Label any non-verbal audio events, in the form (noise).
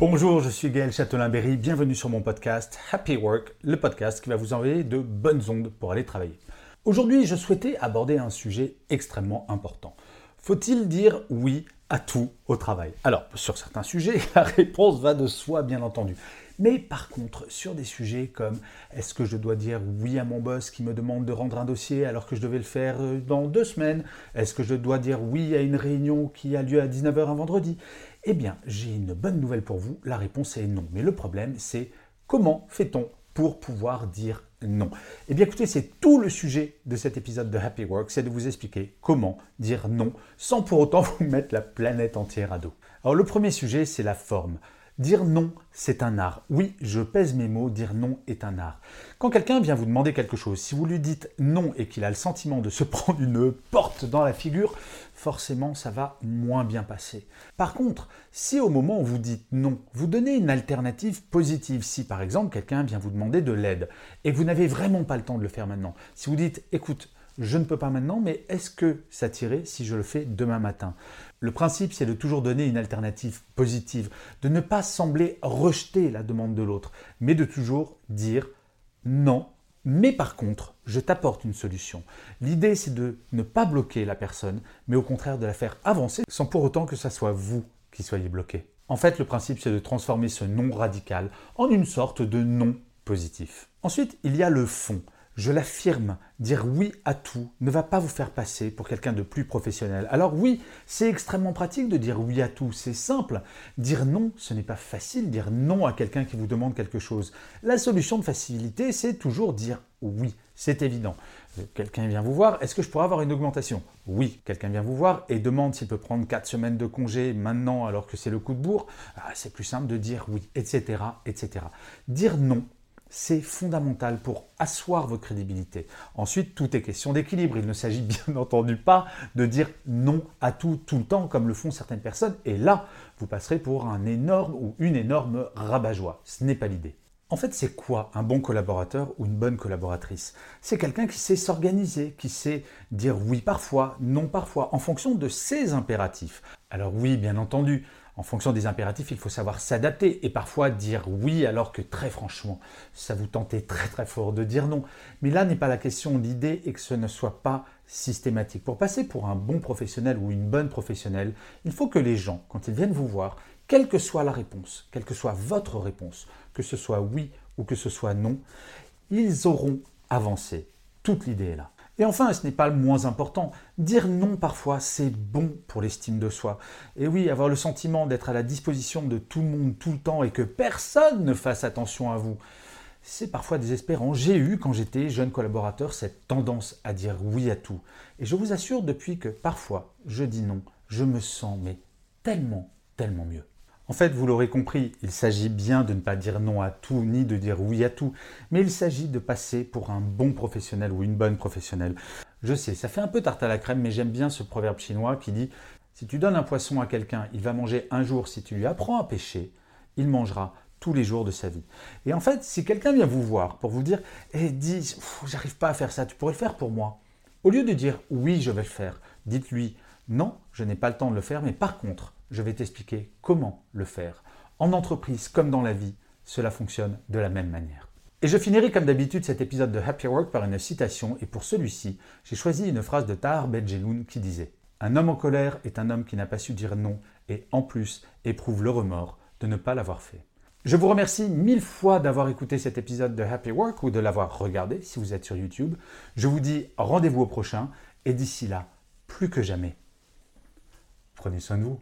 Bonjour, je suis Gaël Châtelain-Berry, bienvenue sur mon podcast Happy Work, le podcast qui va vous envoyer de bonnes ondes pour aller travailler. Aujourd'hui, je souhaitais aborder un sujet extrêmement important. Faut-il dire oui à tout au travail? Alors, sur certains sujets, (laughs) la réponse va de soi, bien entendu. Mais par contre, sur des sujets comme est-ce que je dois dire oui à mon boss qui me demande de rendre un dossier alors que je devais le faire euh, dans deux semaines? Est-ce que je dois dire oui à une réunion qui a lieu à 19h un vendredi? Eh bien, j'ai une bonne nouvelle pour vous. La réponse est non. Mais le problème, c'est comment fait-on pour pouvoir dire non? Eh bien écoutez, c'est tout le sujet de cet épisode de Happy Work, c'est de vous expliquer comment dire non sans pour autant (laughs) vous mettre la planète entière à dos. Alors le premier sujet, c'est la forme. Dire non, c'est un art. Oui, je pèse mes mots, dire non est un art. Quand quelqu'un vient vous demander quelque chose, si vous lui dites non et qu'il a le sentiment de se (laughs) prendre une porte dans la figure, forcément ça va moins bien passer. Par contre, si au moment où vous dites non, vous donnez une alternative positive, si par exemple quelqu'un vient vous demander de l'aide et que vous n'avez vraiment pas le temps de le faire maintenant, si vous dites écoute, je ne peux pas maintenant, mais est-ce que ça tirait si je le fais demain matin? Le principe, c'est de toujours donner une alternative positive, de ne pas sembler rejeter la demande de l'autre, mais de toujours dire non, mais par contre, je t'apporte une solution. L'idée, c'est de ne pas bloquer la personne, mais au contraire de la faire avancer, sans pour autant que ce soit vous qui soyez bloqué. En fait, le principe, c'est de transformer ce non radical en une sorte de non positif. Ensuite, il y a le fond. Je l'affirme, dire oui à tout ne va pas vous faire passer pour quelqu'un de plus professionnel. Alors oui, c'est extrêmement pratique de dire oui à tout, c'est simple. Dire non, ce n'est pas facile, dire non à quelqu'un qui vous demande quelque chose. La solution de facilité, c'est toujours dire oui, c'est évident. Quelqu'un vient vous voir, est-ce que je pourrais avoir une augmentation? Oui, quelqu'un vient vous voir et demande s'il peut prendre 4 semaines de congé maintenant alors que c'est le coup de bourre. Ah, c'est plus simple de dire oui, etc., etc. Dire non, c'est fondamental pour asseoir votre crédibilité. Ensuite, tout est question d'équilibre. Il ne s'agit (laughs) bien entendu pas de dire non à tout tout le temps comme le font certaines personnes. Et là, vous passerez pour un énorme ou une énorme rabat-joie. Ce n'est pas l'idée. En fait, c'est quoi un bon collaborateur ou une bonne collaboratrice? C'est quelqu'un qui sait s'organiser, qui sait dire oui parfois, non parfois, en fonction de ses impératifs. Alors oui, bien entendu, en fonction des impératifs, il faut savoir s'adapter et parfois dire oui alors que très franchement, ça vous tentait très très fort de dire non. Mais là n'est pas la question. L'idée est que ce ne soit pas systématique. Pour passer pour un bon professionnel ou une bonne professionnelle, il faut que les gens, quand ils viennent vous voir, quelle que soit la réponse, quelle que soit votre réponse, que ce soit oui ou que ce soit non, ils auront avancé. Toute l'idée est là. Et enfin, ce n'est pas le moins important, dire non parfois, c'est bon pour l'estime de soi. Et oui, avoir le sentiment d'être à la disposition de tout le monde tout le temps et que personne ne fasse attention à vous, c'est parfois désespérant. J'ai eu, quand j'étais jeune collaborateur, cette tendance à dire oui à tout. Et je vous assure, depuis que parfois je dis non, je me sens mais tellement, tellement mieux. En fait, vous l'aurez compris, il s'agit bien de ne pas dire non à tout, ni de dire oui à tout, mais il s'agit de passer pour un bon professionnel ou une bonne professionnelle. Je sais, ça fait un peu tarte à la crème, mais j'aime bien ce proverbe chinois qui dit Si tu donnes un poisson à quelqu'un, il va manger un jour. Si tu lui apprends à pêcher, il mangera tous les jours de sa vie. Et en fait, si quelqu'un vient vous voir pour vous dire Eh, dis, j'arrive pas à faire ça, tu pourrais le faire pour moi. Au lieu de dire Oui, je vais le faire, dites-lui Non, je n'ai pas le temps de le faire, mais par contre, je vais t'expliquer comment le faire. En entreprise comme dans la vie, cela fonctionne de la même manière. Et je finirai comme d'habitude cet épisode de Happy Work par une citation, et pour celui-ci, j'ai choisi une phrase de Tahar Benjeloun qui disait Un homme en colère est un homme qui n'a pas su dire non et en plus éprouve le remords de ne pas l'avoir fait. Je vous remercie mille fois d'avoir écouté cet épisode de Happy Work ou de l'avoir regardé si vous êtes sur YouTube. Je vous dis rendez-vous au prochain et d'ici là, plus que jamais, prenez soin de vous.